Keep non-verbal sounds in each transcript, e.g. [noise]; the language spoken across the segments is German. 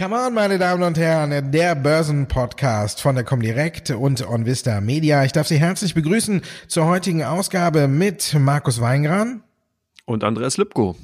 Come on, meine Damen und Herren, der Börsenpodcast von der Comdirect und OnVista Media. Ich darf Sie herzlich begrüßen zur heutigen Ausgabe mit Markus Weingran und Andreas Lipko.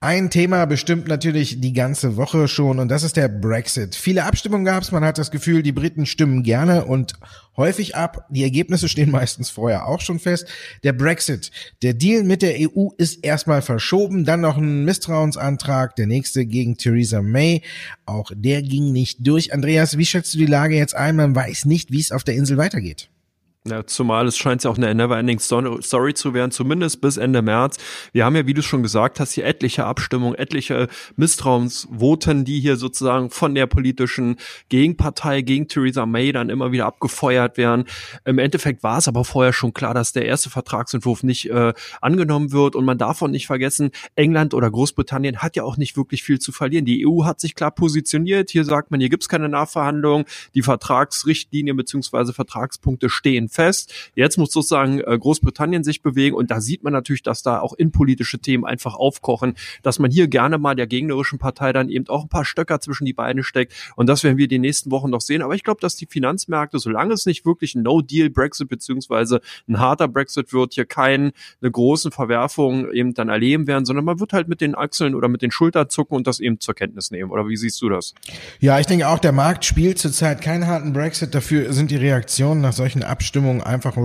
Ein Thema bestimmt natürlich die ganze Woche schon und das ist der Brexit. Viele Abstimmungen gab es, man hat das Gefühl, die Briten stimmen gerne und häufig ab. Die Ergebnisse stehen [laughs] meistens vorher auch schon fest. Der Brexit, der Deal mit der EU ist erstmal verschoben, dann noch ein Misstrauensantrag, der nächste gegen Theresa May. Auch der ging nicht durch. Andreas, wie schätzt du die Lage jetzt ein? Man weiß nicht, wie es auf der Insel weitergeht. Ja, zumal es scheint ja auch eine Neverending Story zu werden, zumindest bis Ende März. Wir haben ja, wie du schon gesagt hast, hier etliche Abstimmungen, etliche Misstrauensvoten, die hier sozusagen von der politischen Gegenpartei gegen Theresa May dann immer wieder abgefeuert werden. Im Endeffekt war es aber vorher schon klar, dass der erste Vertragsentwurf nicht äh, angenommen wird und man darf auch nicht vergessen, England oder Großbritannien hat ja auch nicht wirklich viel zu verlieren. Die EU hat sich klar positioniert. Hier sagt man, hier gibt's keine Nachverhandlungen. Die Vertragsrichtlinien beziehungsweise Vertragspunkte stehen fest. Jetzt muss sozusagen äh, Großbritannien sich bewegen und da sieht man natürlich, dass da auch innenpolitische Themen einfach aufkochen, dass man hier gerne mal der gegnerischen Partei dann eben auch ein paar Stöcker zwischen die Beine steckt und das werden wir die nächsten Wochen noch sehen. Aber ich glaube, dass die Finanzmärkte, solange es nicht wirklich ein No-Deal-Brexit beziehungsweise ein harter Brexit wird, hier keine großen Verwerfungen eben dann erleben werden, sondern man wird halt mit den Achseln oder mit den Schultern zucken und das eben zur Kenntnis nehmen. Oder wie siehst du das? Ja, ich denke auch, der Markt spielt zurzeit keinen harten Brexit. Dafür sind die Reaktionen nach solchen Abstimmungen Abstimmung einfach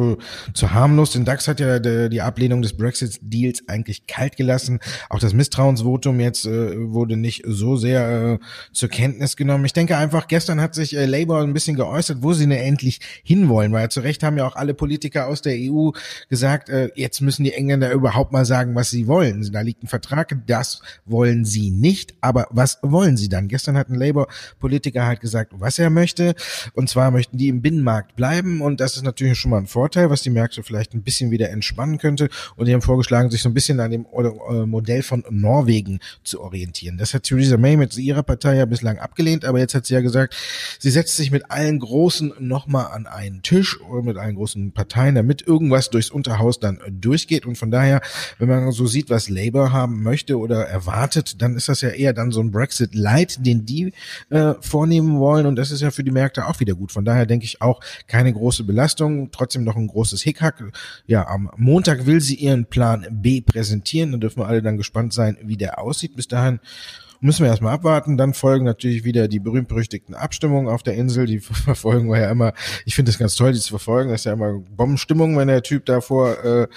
zu harmlos. Den DAX hat ja die Ablehnung des Brexit-Deals eigentlich kalt gelassen. Auch das Misstrauensvotum jetzt äh, wurde nicht so sehr äh, zur Kenntnis genommen. Ich denke einfach, gestern hat sich äh, Labour ein bisschen geäußert, wo sie denn endlich hinwollen, weil zu Recht haben ja auch alle Politiker aus der EU gesagt, äh, jetzt müssen die Engländer überhaupt mal sagen, was sie wollen. Da liegt ein Vertrag, das wollen sie nicht, aber was wollen sie dann? Gestern hat ein Labour-Politiker halt gesagt, was er möchte, und zwar möchten die im Binnenmarkt bleiben und das ist natürlich natürlich schon mal ein Vorteil, was die Märkte vielleicht ein bisschen wieder entspannen könnte. Und die haben vorgeschlagen, sich so ein bisschen an dem äh, Modell von Norwegen zu orientieren. Das hat Theresa May mit ihrer Partei ja bislang abgelehnt, aber jetzt hat sie ja gesagt, sie setzt sich mit allen Großen nochmal an einen Tisch oder mit allen großen Parteien, damit irgendwas durchs Unterhaus dann durchgeht. Und von daher, wenn man so sieht, was Labour haben möchte oder erwartet, dann ist das ja eher dann so ein Brexit Light, den die äh, vornehmen wollen. Und das ist ja für die Märkte auch wieder gut. Von daher denke ich auch keine große Belastung trotzdem noch ein großes Hickhack. Ja, am Montag will sie ihren Plan B präsentieren. Da dürfen wir alle dann gespannt sein, wie der aussieht. Bis dahin müssen wir erstmal abwarten. Dann folgen natürlich wieder die berühmt-berüchtigten Abstimmungen auf der Insel. Die [laughs] verfolgen wir ja immer. Ich finde das ganz toll, die zu verfolgen. Das ist ja immer Bombenstimmung, wenn der Typ davor äh,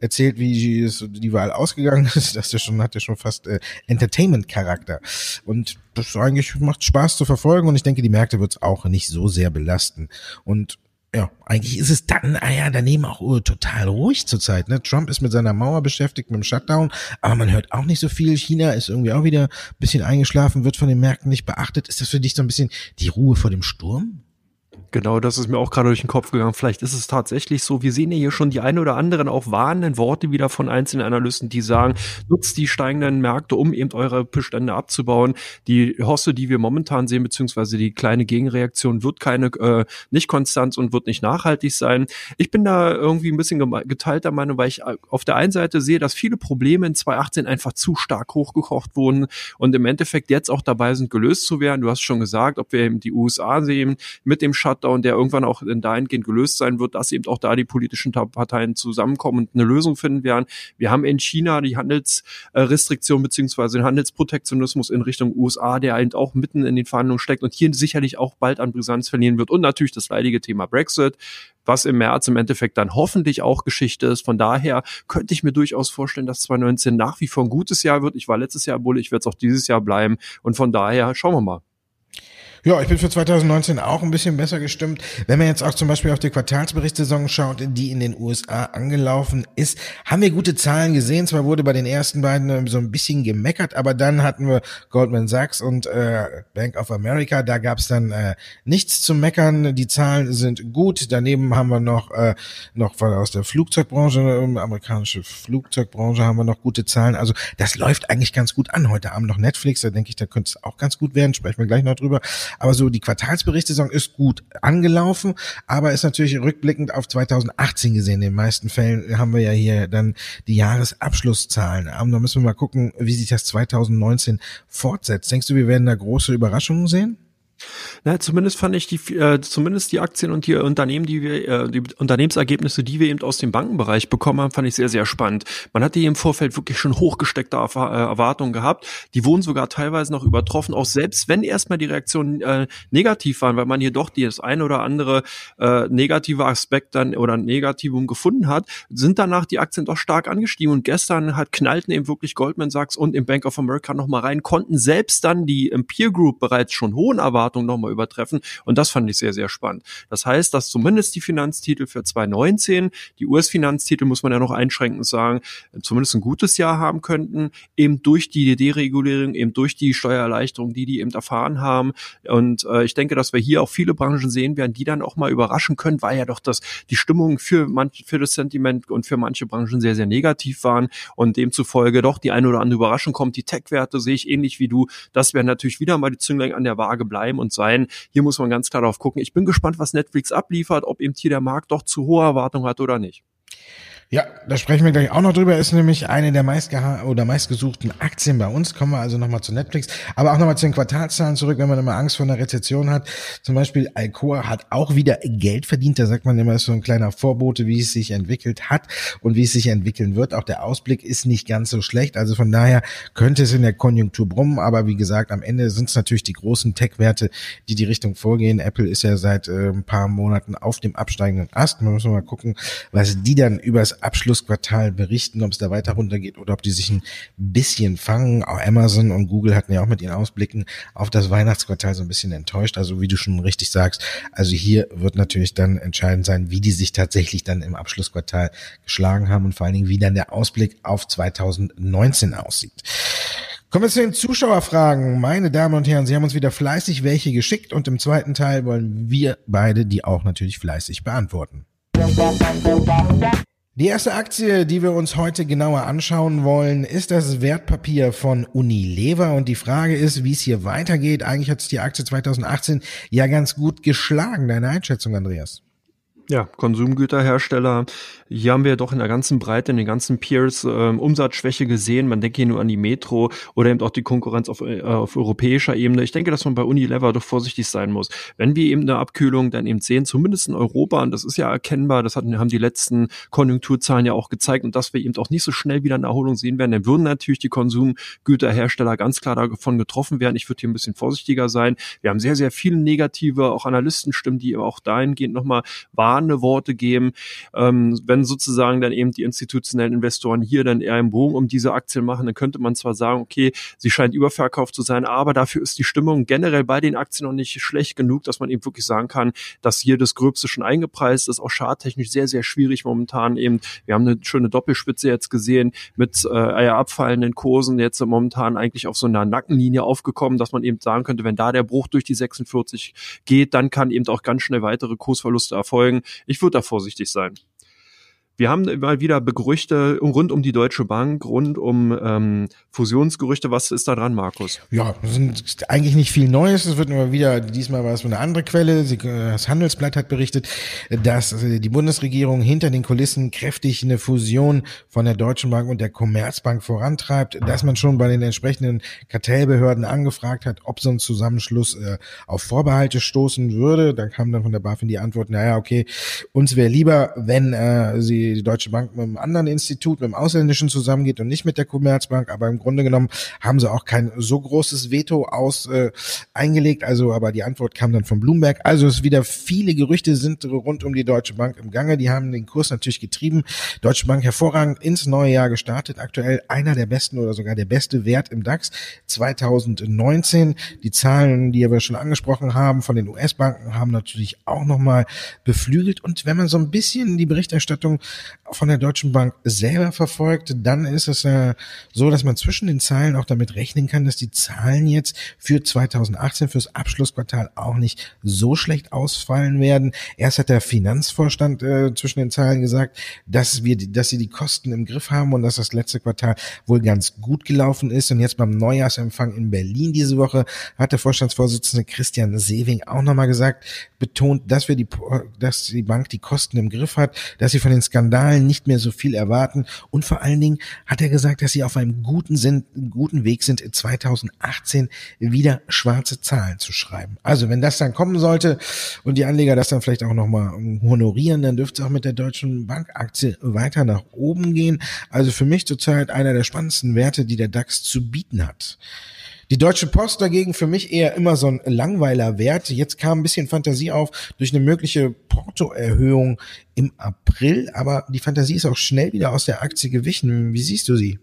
erzählt, wie die Wahl ausgegangen ist. Das ist ja schon, hat ja schon fast äh, Entertainment-Charakter. Und das eigentlich macht Spaß zu verfolgen und ich denke, die Märkte wird es auch nicht so sehr belasten. Und ja, eigentlich ist es dann, ah ja, daneben auch uh, total ruhig zurzeit. Ne? Trump ist mit seiner Mauer beschäftigt, mit dem Shutdown, aber man hört auch nicht so viel. China ist irgendwie auch wieder ein bisschen eingeschlafen, wird von den Märkten nicht beachtet. Ist das für dich so ein bisschen die Ruhe vor dem Sturm? Genau, das ist mir auch gerade durch den Kopf gegangen. Vielleicht ist es tatsächlich so. Wir sehen ja hier schon die ein oder anderen auch warnenden Worte wieder von einzelnen Analysten, die sagen, nutzt die steigenden Märkte, um eben eure Bestände abzubauen. Die Hosse, die wir momentan sehen, beziehungsweise die kleine Gegenreaktion wird keine, äh, nicht konstant und wird nicht nachhaltig sein. Ich bin da irgendwie ein bisschen geteilter Meinung, weil ich äh, auf der einen Seite sehe, dass viele Probleme in 2018 einfach zu stark hochgekocht wurden und im Endeffekt jetzt auch dabei sind, gelöst zu werden. Du hast schon gesagt, ob wir eben die USA sehen mit dem Shutdown Shutdown, der irgendwann auch in dahingehend gelöst sein wird, dass eben auch da die politischen Parteien zusammenkommen und eine Lösung finden werden. Wir haben in China die Handelsrestriktion beziehungsweise den Handelsprotektionismus in Richtung USA, der eben auch mitten in den Verhandlungen steckt und hier sicherlich auch bald an Brisanz verlieren wird. Und natürlich das leidige Thema Brexit was im März im Endeffekt dann hoffentlich auch Geschichte ist. Von daher könnte ich mir durchaus vorstellen, dass 2019 nach wie vor ein gutes Jahr wird. Ich war letztes Jahr Bulle, ich werde es auch dieses Jahr bleiben. Und von daher schauen wir mal. Ja, ich bin für 2019 auch ein bisschen besser gestimmt. Wenn man jetzt auch zum Beispiel auf die Quartalsberichtssaison schaut, die in den USA angelaufen ist, haben wir gute Zahlen gesehen. Zwar wurde bei den ersten beiden äh, so ein bisschen gemeckert, aber dann hatten wir Goldman Sachs und äh, Bank of America. Da gab es dann äh, nichts zu meckern. Die Zahlen sind gut. Daneben haben wir noch äh, noch aus der Flugzeugbranche, äh, amerikanische Flugzeugbranche haben wir noch gute Zahlen. Also das läuft eigentlich ganz gut an. Heute Abend noch Netflix, da denke ich, da könnte es auch ganz gut werden. Sprechen wir gleich noch drüber. Aber so die Quartalsberichtssaison ist gut angelaufen, aber ist natürlich rückblickend auf 2018 gesehen. In den meisten Fällen haben wir ja hier dann die Jahresabschlusszahlen. Aber da müssen wir mal gucken, wie sich das 2019 fortsetzt. Denkst du, wir werden da große Überraschungen sehen? Na, zumindest fand ich die, äh, zumindest die Aktien und die Unternehmen, die wir, äh, die Unternehmensergebnisse, die wir eben aus dem Bankenbereich bekommen haben, fand ich sehr, sehr spannend. Man hatte hier im Vorfeld wirklich schon hochgesteckte äh, Erwartungen gehabt. Die wurden sogar teilweise noch übertroffen, auch selbst wenn erstmal die Reaktionen äh, negativ waren, weil man hier doch das eine oder andere äh, negative Aspekt dann oder Negativum gefunden hat, sind danach die Aktien doch stark angestiegen und gestern hat knallten eben wirklich Goldman Sachs und im Bank of America nochmal rein, konnten selbst dann die im Peer Group bereits schon hohen Erwartungen Erwartungen nochmal übertreffen. Und das fand ich sehr, sehr spannend. Das heißt, dass zumindest die Finanztitel für 2019, die US-Finanztitel muss man ja noch einschränkend sagen, zumindest ein gutes Jahr haben könnten, eben durch die Deregulierung, eben durch die Steuererleichterung, die die eben erfahren haben. Und äh, ich denke, dass wir hier auch viele Branchen sehen werden, die dann auch mal überraschen können, weil ja doch das die Stimmung für manche für das Sentiment und für manche Branchen sehr sehr negativ waren und demzufolge doch die eine oder andere Überraschung kommt. Die Tech-Werte sehe ich ähnlich wie du. Das werden natürlich wieder mal die Zünglein an der Waage bleiben und sein. Hier muss man ganz klar darauf gucken. Ich bin gespannt, was Netflix abliefert, ob eben hier der Markt doch zu hohe Erwartungen hat oder nicht. Ja, da sprechen wir gleich auch noch drüber. Ist nämlich eine der meistgeha oder meistgesuchten Aktien bei uns. Kommen wir also nochmal zu Netflix. Aber auch nochmal zu den Quartalszahlen zurück, wenn man immer Angst vor einer Rezession hat. Zum Beispiel Alcoa hat auch wieder Geld verdient. Da sagt man immer, ist so ein kleiner Vorbote, wie es sich entwickelt hat und wie es sich entwickeln wird. Auch der Ausblick ist nicht ganz so schlecht. Also von daher könnte es in der Konjunktur brummen. Aber wie gesagt, am Ende sind es natürlich die großen Tech-Werte, die die Richtung vorgehen. Apple ist ja seit äh, ein paar Monaten auf dem absteigenden Ast. Man muss mal gucken, was die dann übers Abschlussquartal berichten, ob es da weiter runtergeht oder ob die sich ein bisschen fangen. Auch Amazon und Google hatten ja auch mit ihren Ausblicken auf das Weihnachtsquartal so ein bisschen enttäuscht. Also wie du schon richtig sagst, also hier wird natürlich dann entscheidend sein, wie die sich tatsächlich dann im Abschlussquartal geschlagen haben und vor allen Dingen, wie dann der Ausblick auf 2019 aussieht. Kommen wir zu den Zuschauerfragen. Meine Damen und Herren, Sie haben uns wieder fleißig welche geschickt und im zweiten Teil wollen wir beide die auch natürlich fleißig beantworten. Die erste Aktie, die wir uns heute genauer anschauen wollen, ist das Wertpapier von Unilever. Und die Frage ist, wie es hier weitergeht. Eigentlich hat es die Aktie 2018 ja ganz gut geschlagen. Deine Einschätzung, Andreas? Ja, Konsumgüterhersteller. Hier haben wir doch in der ganzen Breite, in den ganzen Peers äh, Umsatzschwäche gesehen. Man denke hier nur an die Metro oder eben auch die Konkurrenz auf, äh, auf europäischer Ebene. Ich denke, dass man bei Unilever doch vorsichtig sein muss. Wenn wir eben eine Abkühlung dann eben sehen, zumindest in Europa, und das ist ja erkennbar, das hatten, haben die letzten Konjunkturzahlen ja auch gezeigt, und dass wir eben auch nicht so schnell wieder eine Erholung sehen werden, dann würden natürlich die Konsumgüterhersteller ganz klar davon getroffen werden. Ich würde hier ein bisschen vorsichtiger sein. Wir haben sehr, sehr viele negative, auch Analystenstimmen, die auch dahingehend nochmal warnende Worte geben. Ähm, wenn sozusagen dann eben die institutionellen Investoren hier dann eher im Bogen um diese Aktien machen, dann könnte man zwar sagen, okay, sie scheint überverkauft zu sein, aber dafür ist die Stimmung generell bei den Aktien noch nicht schlecht genug, dass man eben wirklich sagen kann, dass hier das Gröbste schon eingepreist ist, auch charttechnisch sehr, sehr schwierig momentan eben. Wir haben eine schöne Doppelspitze jetzt gesehen mit äh, abfallenden Kursen, jetzt momentan eigentlich auf so einer Nackenlinie aufgekommen, dass man eben sagen könnte, wenn da der Bruch durch die 46 geht, dann kann eben auch ganz schnell weitere Kursverluste erfolgen. Ich würde da vorsichtig sein. Wir haben mal wieder Gerüchte rund um die Deutsche Bank, rund um ähm, Fusionsgerüchte. Was ist da dran, Markus? Ja, sind eigentlich nicht viel Neues. Es wird immer wieder, diesmal war es eine andere Quelle. Das Handelsblatt hat berichtet, dass äh, die Bundesregierung hinter den Kulissen kräftig eine Fusion von der Deutschen Bank und der Commerzbank vorantreibt, dass man schon bei den entsprechenden Kartellbehörden angefragt hat, ob so ein Zusammenschluss äh, auf Vorbehalte stoßen würde. Da kam dann von der BaFin die Antwort, naja, okay, uns wäre lieber, wenn äh, sie die, Deutsche Bank mit einem anderen Institut, mit einem ausländischen zusammengeht und nicht mit der Commerzbank. Aber im Grunde genommen haben sie auch kein so großes Veto aus äh, eingelegt. Also, aber die Antwort kam dann von Bloomberg. Also es wieder viele Gerüchte sind rund um die Deutsche Bank im Gange. Die haben den Kurs natürlich getrieben. Deutsche Bank hervorragend ins neue Jahr gestartet. Aktuell einer der besten oder sogar der beste Wert im DAX 2019. Die Zahlen, die wir schon angesprochen haben von den US-Banken, haben natürlich auch nochmal beflügelt. Und wenn man so ein bisschen die Berichterstattung von der Deutschen Bank selber verfolgt, dann ist es äh, so, dass man zwischen den Zahlen auch damit rechnen kann, dass die Zahlen jetzt für 2018 fürs Abschlussquartal auch nicht so schlecht ausfallen werden. Erst hat der Finanzvorstand äh, zwischen den Zahlen gesagt, dass wir, dass sie die Kosten im Griff haben und dass das letzte Quartal wohl ganz gut gelaufen ist. Und jetzt beim Neujahrsempfang in Berlin diese Woche hat der Vorstandsvorsitzende Christian Sewing auch nochmal gesagt, betont, dass wir die, dass die Bank die Kosten im Griff hat, dass sie von den Skandalen nicht mehr so viel erwarten und vor allen Dingen hat er gesagt, dass sie auf einem guten, sind, guten Weg sind, 2018 wieder schwarze Zahlen zu schreiben. Also wenn das dann kommen sollte und die Anleger das dann vielleicht auch nochmal honorieren, dann dürfte es auch mit der Deutschen Bankaktie weiter nach oben gehen. Also für mich zurzeit einer der spannendsten Werte, die der DAX zu bieten hat. Die Deutsche Post dagegen für mich eher immer so ein langweiler Wert. Jetzt kam ein bisschen Fantasie auf durch eine mögliche Portoerhöhung im April, aber die Fantasie ist auch schnell wieder aus der Aktie gewichen. Wie siehst du sie?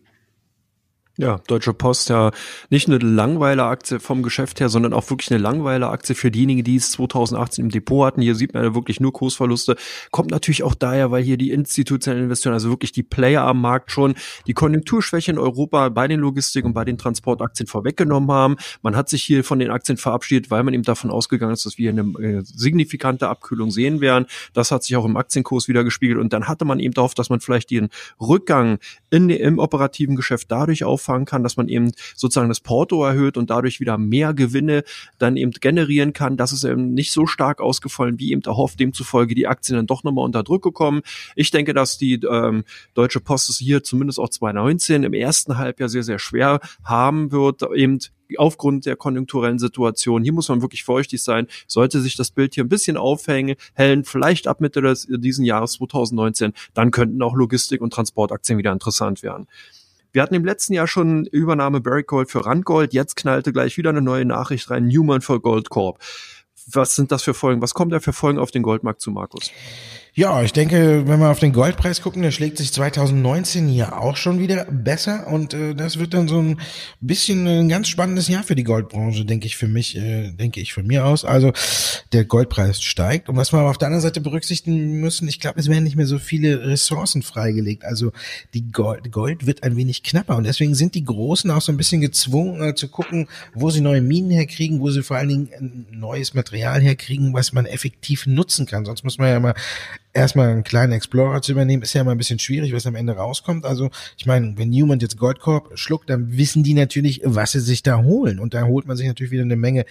Ja, Deutsche Post ja nicht nur eine Langweiler-Aktie vom Geschäft her, sondern auch wirklich eine Langweiler-Aktie für diejenigen, die es 2018 im Depot hatten. Hier sieht man ja wirklich nur Kursverluste. Kommt natürlich auch daher, weil hier die institutionellen Investoren, also wirklich die Player am Markt schon die Konjunkturschwäche in Europa bei den Logistik- und bei den Transportaktien vorweggenommen haben. Man hat sich hier von den Aktien verabschiedet, weil man eben davon ausgegangen ist, dass wir eine äh, signifikante Abkühlung sehen werden. Das hat sich auch im Aktienkurs wieder gespiegelt. Und dann hatte man eben darauf, dass man vielleicht den Rückgang in, im operativen Geschäft dadurch auffangen anfangen kann, dass man eben sozusagen das Porto erhöht und dadurch wieder mehr Gewinne dann eben generieren kann. Das ist eben nicht so stark ausgefallen, wie eben erhofft, demzufolge die Aktien dann doch nochmal unter Druck gekommen. Ich denke, dass die ähm, Deutsche Post es hier zumindest auch 2019 im ersten Halbjahr sehr, sehr schwer haben wird, eben aufgrund der konjunkturellen Situation. Hier muss man wirklich feuchtig sein. Sollte sich das Bild hier ein bisschen aufhängen, hellen, vielleicht ab Mitte des, diesen Jahres 2019, dann könnten auch Logistik- und Transportaktien wieder interessant werden. Wir hatten im letzten Jahr schon Übernahme Barrick Gold für Randgold. Jetzt knallte gleich wieder eine neue Nachricht rein. Newman für Gold Corp. Was sind das für Folgen? Was kommt da für Folgen auf den Goldmarkt zu, Markus? Ja, ich denke, wenn wir auf den Goldpreis gucken, der schlägt sich 2019 hier auch schon wieder besser und äh, das wird dann so ein bisschen ein ganz spannendes Jahr für die Goldbranche, denke ich für mich, äh, denke ich von mir aus. Also der Goldpreis steigt und was wir aber auf der anderen Seite berücksichtigen müssen, ich glaube, es werden nicht mehr so viele Ressourcen freigelegt. Also die Gold, Gold wird ein wenig knapper und deswegen sind die Großen auch so ein bisschen gezwungen äh, zu gucken, wo sie neue Minen herkriegen, wo sie vor allen Dingen neues Material herkriegen, was man effektiv nutzen kann. Sonst muss man ja immer erstmal einen kleinen Explorer zu übernehmen, ist ja immer ein bisschen schwierig, was am Ende rauskommt. Also ich meine, wenn Newman jetzt Goldkorb schluckt, dann wissen die natürlich, was sie sich da holen. Und da holt man sich natürlich wieder eine Menge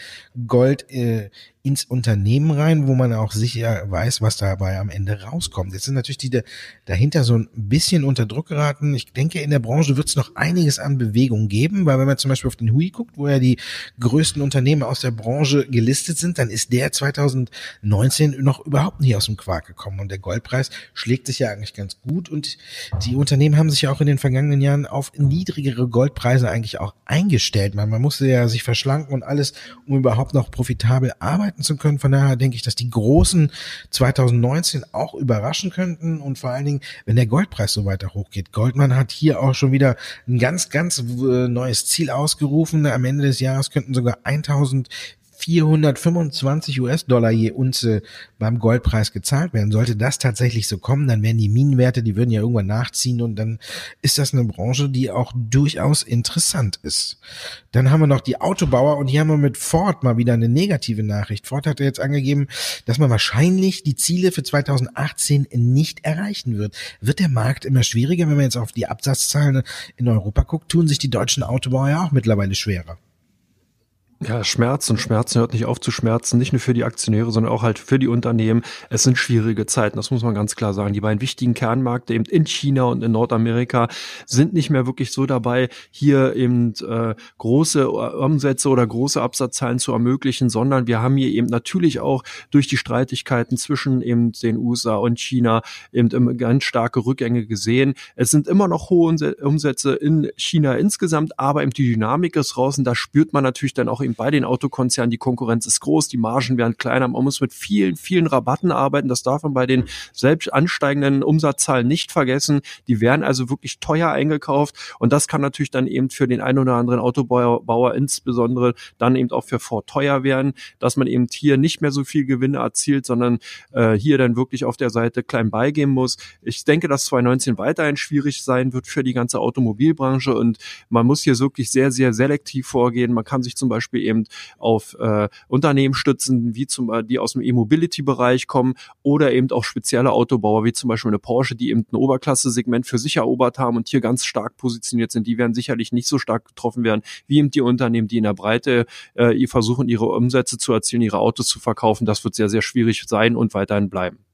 Gold äh, ins Unternehmen rein, wo man auch sicher weiß, was dabei am Ende rauskommt. Jetzt sind natürlich die dahinter so ein bisschen unter Druck geraten. Ich denke, in der Branche wird es noch einiges an Bewegung geben, weil wenn man zum Beispiel auf den Hui guckt, wo ja die größten Unternehmen aus der Branche gelistet sind, dann ist der 2019 noch überhaupt nicht aus dem Quark gekommen. Und der Goldpreis schlägt sich ja eigentlich ganz gut. Und die Unternehmen haben sich ja auch in den vergangenen Jahren auf niedrigere Goldpreise eigentlich auch eingestellt. Man, man musste ja sich verschlanken und alles, um überhaupt noch profitabel arbeiten zu können. Von daher denke ich, dass die Großen 2019 auch überraschen könnten und vor allen Dingen, wenn der Goldpreis so weiter hochgeht. Goldman hat hier auch schon wieder ein ganz, ganz äh, neues Ziel ausgerufen. Am Ende des Jahres könnten sogar 1000 425 US-Dollar je Unze beim Goldpreis gezahlt werden. Sollte das tatsächlich so kommen, dann werden die Minenwerte, die würden ja irgendwann nachziehen und dann ist das eine Branche, die auch durchaus interessant ist. Dann haben wir noch die Autobauer und hier haben wir mit Ford mal wieder eine negative Nachricht. Ford hat jetzt angegeben, dass man wahrscheinlich die Ziele für 2018 nicht erreichen wird. Wird der Markt immer schwieriger, wenn man jetzt auf die Absatzzahlen in Europa guckt, tun sich die deutschen Autobauer ja auch mittlerweile schwerer. Ja, Schmerz und Schmerzen hört nicht auf zu schmerzen, nicht nur für die Aktionäre, sondern auch halt für die Unternehmen. Es sind schwierige Zeiten, das muss man ganz klar sagen. Die beiden wichtigen Kernmärkte eben in China und in Nordamerika sind nicht mehr wirklich so dabei, hier eben äh, große Umsätze oder große Absatzzahlen zu ermöglichen, sondern wir haben hier eben natürlich auch durch die Streitigkeiten zwischen eben den USA und China eben ganz starke Rückgänge gesehen. Es sind immer noch hohe Umsätze in China insgesamt, aber eben die Dynamik ist und da spürt man natürlich dann auch eben bei den Autokonzernen, die Konkurrenz ist groß, die Margen werden kleiner, man muss mit vielen, vielen Rabatten arbeiten. Das darf man bei den selbst ansteigenden Umsatzzahlen nicht vergessen. Die werden also wirklich teuer eingekauft und das kann natürlich dann eben für den einen oder anderen Autobauer insbesondere dann eben auch für Ford teuer werden, dass man eben hier nicht mehr so viel Gewinne erzielt, sondern äh, hier dann wirklich auf der Seite klein beigeben muss. Ich denke, dass 2019 weiterhin schwierig sein wird für die ganze Automobilbranche und man muss hier wirklich sehr, sehr selektiv vorgehen. Man kann sich zum Beispiel eben auf äh, Unternehmen stützen, wie zum die aus dem E-Mobility-Bereich kommen oder eben auch spezielle Autobauer, wie zum Beispiel eine Porsche, die eben ein Oberklasse-Segment für sich erobert haben und hier ganz stark positioniert sind. Die werden sicherlich nicht so stark getroffen werden, wie eben die Unternehmen, die in der Breite äh, versuchen, ihre Umsätze zu erzielen, ihre Autos zu verkaufen. Das wird sehr, sehr schwierig sein und weiterhin bleiben.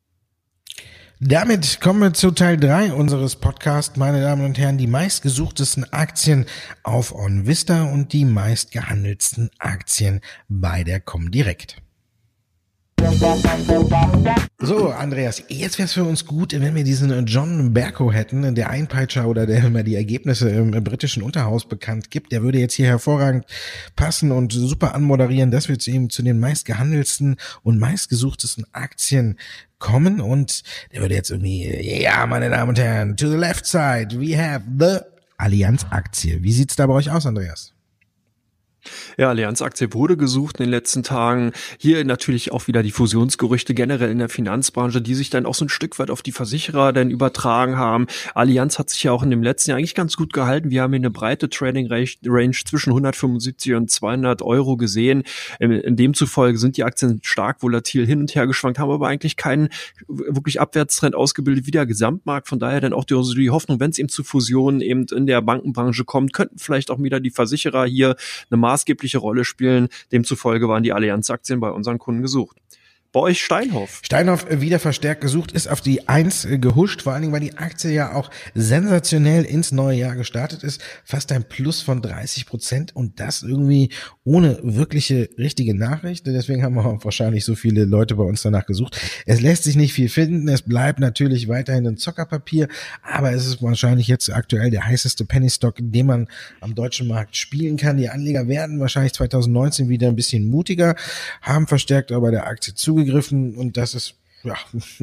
Damit kommen wir zu Teil 3 unseres Podcasts, meine Damen und Herren, die meistgesuchtesten Aktien auf OnVista und die meistgehandeltsten Aktien bei der Comdirect. So, Andreas, jetzt wäre es für uns gut, wenn wir diesen John Berko hätten, der Einpeitscher oder der immer die Ergebnisse im britischen Unterhaus bekannt gibt. Der würde jetzt hier hervorragend passen und super anmoderieren, dass wir zu ihm zu den meistgehandelsten und meistgesuchtesten Aktien kommen und der würde jetzt irgendwie, ja, meine Damen und Herren, to the left side, we have the Allianz-Aktie. Wie sieht's da bei euch aus, Andreas? Ja, Allianz-Aktie wurde gesucht in den letzten Tagen. Hier natürlich auch wieder die Fusionsgerüchte generell in der Finanzbranche, die sich dann auch so ein Stück weit auf die Versicherer dann übertragen haben. Allianz hat sich ja auch in dem letzten Jahr eigentlich ganz gut gehalten. Wir haben hier eine breite Trading-Range zwischen 175 und 200 Euro gesehen. In demzufolge sind die Aktien stark volatil hin und her geschwankt, haben aber eigentlich keinen wirklich Abwärtstrend ausgebildet wie der Gesamtmarkt. Von daher dann auch die, die Hoffnung, wenn es eben zu Fusionen eben in der Bankenbranche kommt, könnten vielleicht auch wieder die Versicherer hier eine maßgebliche Rolle spielen. Demzufolge waren die Allianz-Aktien bei unseren Kunden gesucht. Bei euch Steinhoff. Steinhoff äh, wieder verstärkt gesucht, ist auf die Eins äh, gehuscht, vor allen Dingen, weil die Aktie ja auch sensationell ins neue Jahr gestartet ist. Fast ein Plus von 30 Prozent und das irgendwie ohne wirkliche richtige Nachricht. Deswegen haben wir auch wahrscheinlich so viele Leute bei uns danach gesucht. Es lässt sich nicht viel finden. Es bleibt natürlich weiterhin ein Zockerpapier, aber es ist wahrscheinlich jetzt aktuell der heißeste Pennystock, den man am deutschen Markt spielen kann. Die Anleger werden wahrscheinlich 2019 wieder ein bisschen mutiger, haben verstärkt aber der Aktie zugegeben gegriffen und das ist ja,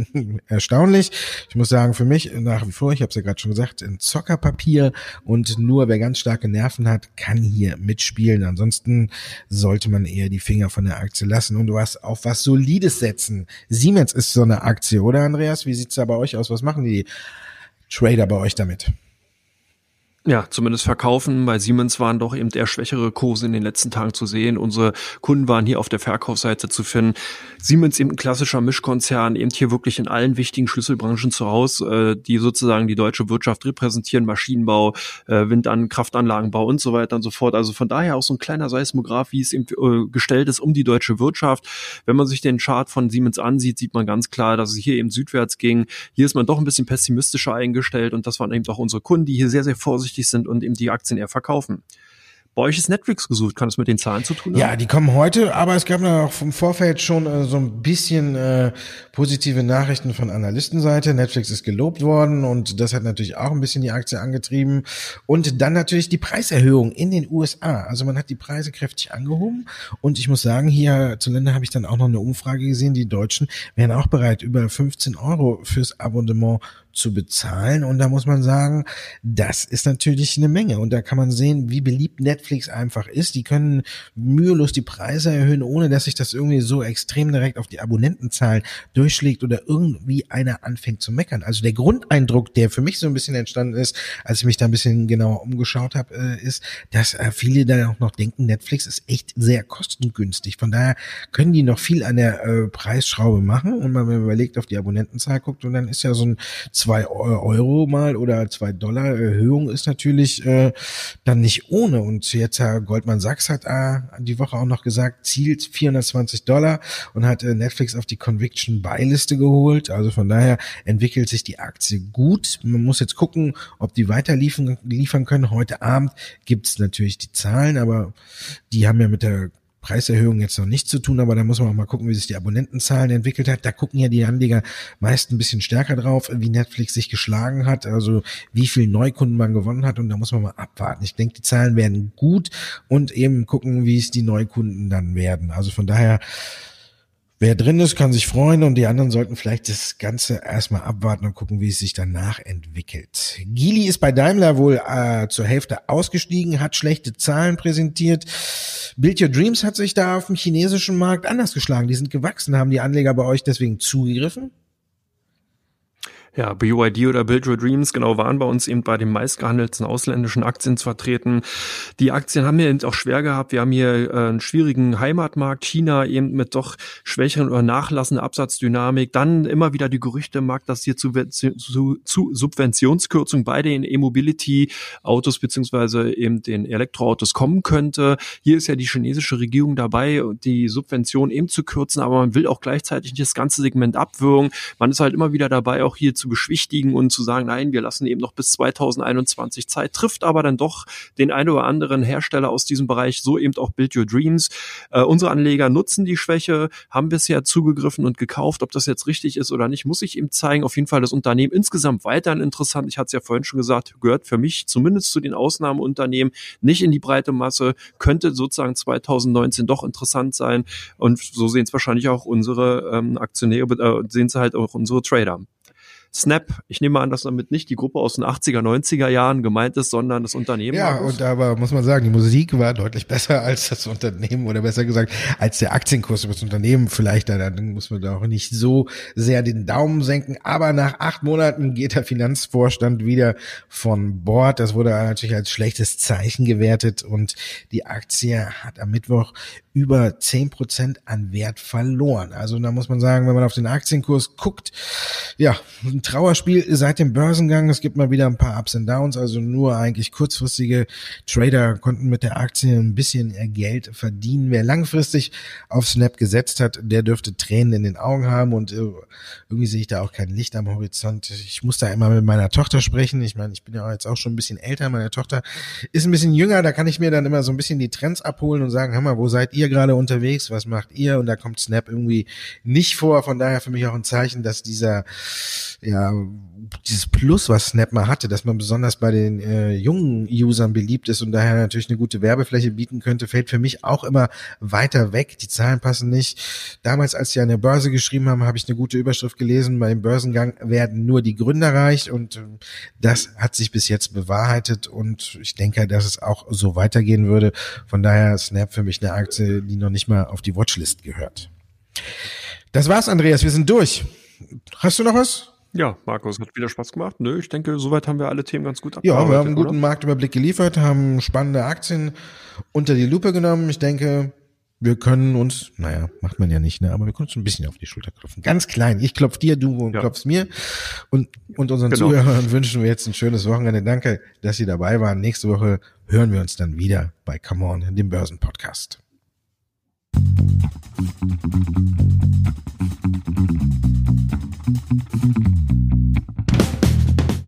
[laughs] erstaunlich. Ich muss sagen, für mich nach wie vor, ich habe es ja gerade schon gesagt, ein Zockerpapier und nur wer ganz starke Nerven hat, kann hier mitspielen. Ansonsten sollte man eher die Finger von der Aktie lassen und was auf was Solides setzen. Siemens ist so eine Aktie, oder Andreas? Wie sieht's da bei euch aus? Was machen die Trader bei euch damit? Ja, zumindest verkaufen. Bei Siemens waren doch eben eher schwächere Kurse in den letzten Tagen zu sehen. Unsere Kunden waren hier auf der Verkaufsseite zu finden. Siemens eben ein klassischer Mischkonzern, eben hier wirklich in allen wichtigen Schlüsselbranchen zu Hause, äh, die sozusagen die deutsche Wirtschaft repräsentieren, Maschinenbau, äh, Windan Kraftanlagenbau und so weiter und so fort. Also von daher auch so ein kleiner Seismograph, wie es eben äh, gestellt ist um die deutsche Wirtschaft. Wenn man sich den Chart von Siemens ansieht, sieht man ganz klar, dass es hier eben südwärts ging. Hier ist man doch ein bisschen pessimistischer eingestellt und das waren eben auch unsere Kunden, die hier sehr, sehr vorsichtig vorsichtig sind und eben die Aktien eher verkaufen. Bei euch ist Netflix gesucht. Kann es mit den Zahlen zu tun haben? Ja, die kommen heute, aber es gab noch vom Vorfeld schon äh, so ein bisschen äh, positive Nachrichten von Analystenseite. Netflix ist gelobt worden und das hat natürlich auch ein bisschen die Aktie angetrieben. Und dann natürlich die Preiserhöhung in den USA. Also man hat die Preise kräftig angehoben. Und ich muss sagen, hier zu Länder habe ich dann auch noch eine Umfrage gesehen. Die Deutschen wären auch bereit, über 15 Euro fürs Abonnement zu bezahlen. Und da muss man sagen, das ist natürlich eine Menge. Und da kann man sehen, wie beliebt Netflix einfach ist. Die können mühelos die Preise erhöhen, ohne dass sich das irgendwie so extrem direkt auf die Abonnentenzahlen durchschlägt oder irgendwie einer anfängt zu meckern. Also der Grundeindruck, der für mich so ein bisschen entstanden ist, als ich mich da ein bisschen genauer umgeschaut habe, äh, ist, dass äh, viele da auch noch denken, Netflix ist echt sehr kostengünstig. Von daher können die noch viel an der äh, Preisschraube machen. Und wenn man überlegt, auf die Abonnentenzahl guckt, und dann ist ja so ein zwei Euro mal oder zwei Dollar Erhöhung ist natürlich äh, dann nicht ohne. Und jetzt Herr Goldman Sachs hat äh, die Woche auch noch gesagt, zielt 420 Dollar und hat äh, Netflix auf die Conviction Buy Liste geholt. Also von daher entwickelt sich die Aktie gut. Man muss jetzt gucken, ob die weiter liefern, liefern können. Heute Abend gibt's natürlich die Zahlen, aber die haben ja mit der Preiserhöhung jetzt noch nicht zu tun, aber da muss man auch mal gucken, wie sich die Abonnentenzahlen entwickelt hat. Da gucken ja die Anleger meist ein bisschen stärker drauf, wie Netflix sich geschlagen hat, also wie viel Neukunden man gewonnen hat und da muss man mal abwarten. Ich denke, die Zahlen werden gut und eben gucken, wie es die Neukunden dann werden. Also von daher Wer drin ist, kann sich freuen und die anderen sollten vielleicht das Ganze erstmal abwarten und gucken, wie es sich danach entwickelt. Gili ist bei Daimler wohl äh, zur Hälfte ausgestiegen, hat schlechte Zahlen präsentiert. Build Your Dreams hat sich da auf dem chinesischen Markt anders geschlagen. Die sind gewachsen. Haben die Anleger bei euch deswegen zugegriffen? Ja, BYD oder Build Your Dreams, genau, waren bei uns eben bei den meistgehandelten ausländischen Aktien vertreten. Die Aktien haben wir eben auch schwer gehabt. Wir haben hier äh, einen schwierigen Heimatmarkt, China eben mit doch schwächeren oder nachlassender Absatzdynamik. Dann immer wieder die Gerüchte im Markt, dass hier zu, zu, zu Subventionskürzungen bei den E-Mobility-Autos beziehungsweise eben den Elektroautos kommen könnte. Hier ist ja die chinesische Regierung dabei, die Subvention eben zu kürzen, aber man will auch gleichzeitig das ganze Segment abwürgen. Man ist halt immer wieder dabei, auch hier zu zu beschwichtigen und zu sagen, nein, wir lassen eben noch bis 2021 Zeit, trifft aber dann doch den einen oder anderen Hersteller aus diesem Bereich, so eben auch Build Your Dreams. Äh, unsere Anleger nutzen die Schwäche, haben bisher zugegriffen und gekauft. Ob das jetzt richtig ist oder nicht, muss ich ihm zeigen. Auf jeden Fall das Unternehmen insgesamt weiterhin interessant. Ich hatte es ja vorhin schon gesagt, gehört für mich zumindest zu den Ausnahmeunternehmen, nicht in die breite Masse, könnte sozusagen 2019 doch interessant sein. Und so sehen es wahrscheinlich auch unsere ähm, Aktionäre, äh, sehen es halt auch unsere Trader. Snap, ich nehme an, dass damit nicht die Gruppe aus den 80er, 90er Jahren gemeint ist, sondern das Unternehmen. Ja, und aber muss man sagen, die Musik war deutlich besser [laughs] als das Unternehmen oder besser gesagt, als der Aktienkurs über das Unternehmen. Vielleicht, da, muss man da auch nicht so sehr den Daumen senken. Aber nach acht Monaten geht der Finanzvorstand wieder von Bord. Das wurde natürlich als schlechtes Zeichen gewertet und die Aktie hat am Mittwoch über zehn Prozent an Wert verloren. Also da muss man sagen, wenn man auf den Aktienkurs guckt, ja, ein Trauerspiel seit dem Börsengang. Es gibt mal wieder ein paar Ups und Downs, also nur eigentlich kurzfristige Trader konnten mit der Aktie ein bisschen Geld verdienen. Wer langfristig auf Snap gesetzt hat, der dürfte Tränen in den Augen haben und äh, irgendwie sehe ich da auch kein Licht am Horizont. Ich muss da immer mit meiner Tochter sprechen. Ich meine, ich bin ja jetzt auch schon ein bisschen älter. Meine Tochter ist ein bisschen jünger. Da kann ich mir dann immer so ein bisschen die Trends abholen und sagen, hör mal, wo seid ihr? Ihr gerade unterwegs? Was macht ihr? Und da kommt Snap irgendwie nicht vor. Von daher für mich auch ein Zeichen, dass dieser, ja, dieses Plus, was Snap mal hatte, dass man besonders bei den äh, jungen Usern beliebt ist und daher natürlich eine gute Werbefläche bieten könnte, fällt für mich auch immer weiter weg. Die Zahlen passen nicht. Damals, als sie an der Börse geschrieben haben, habe ich eine gute Überschrift gelesen. Beim Börsengang werden nur die Gründer reich und äh, das hat sich bis jetzt bewahrheitet und ich denke, dass es auch so weitergehen würde. Von daher Snap für mich eine Aktie, die noch nicht mal auf die Watchlist gehört. Das war's, Andreas. Wir sind durch. Hast du noch was? Ja, Markus, hat wieder Spaß gemacht. Nö, ich denke, soweit haben wir alle Themen ganz gut abgearbeitet. Ja, wir haben einen guten oder? Marktüberblick geliefert, haben spannende Aktien unter die Lupe genommen. Ich denke, wir können uns, naja, macht man ja nicht, ne, aber wir können uns ein bisschen auf die Schulter klopfen. Ganz klein. Ich klopf dir, du ja. klopfst mir. Und, und unseren genau. Zuhörern wünschen wir jetzt ein schönes Wochenende. Danke, dass Sie dabei waren. Nächste Woche hören wir uns dann wieder bei Come On, dem Börsenpodcast. Thank.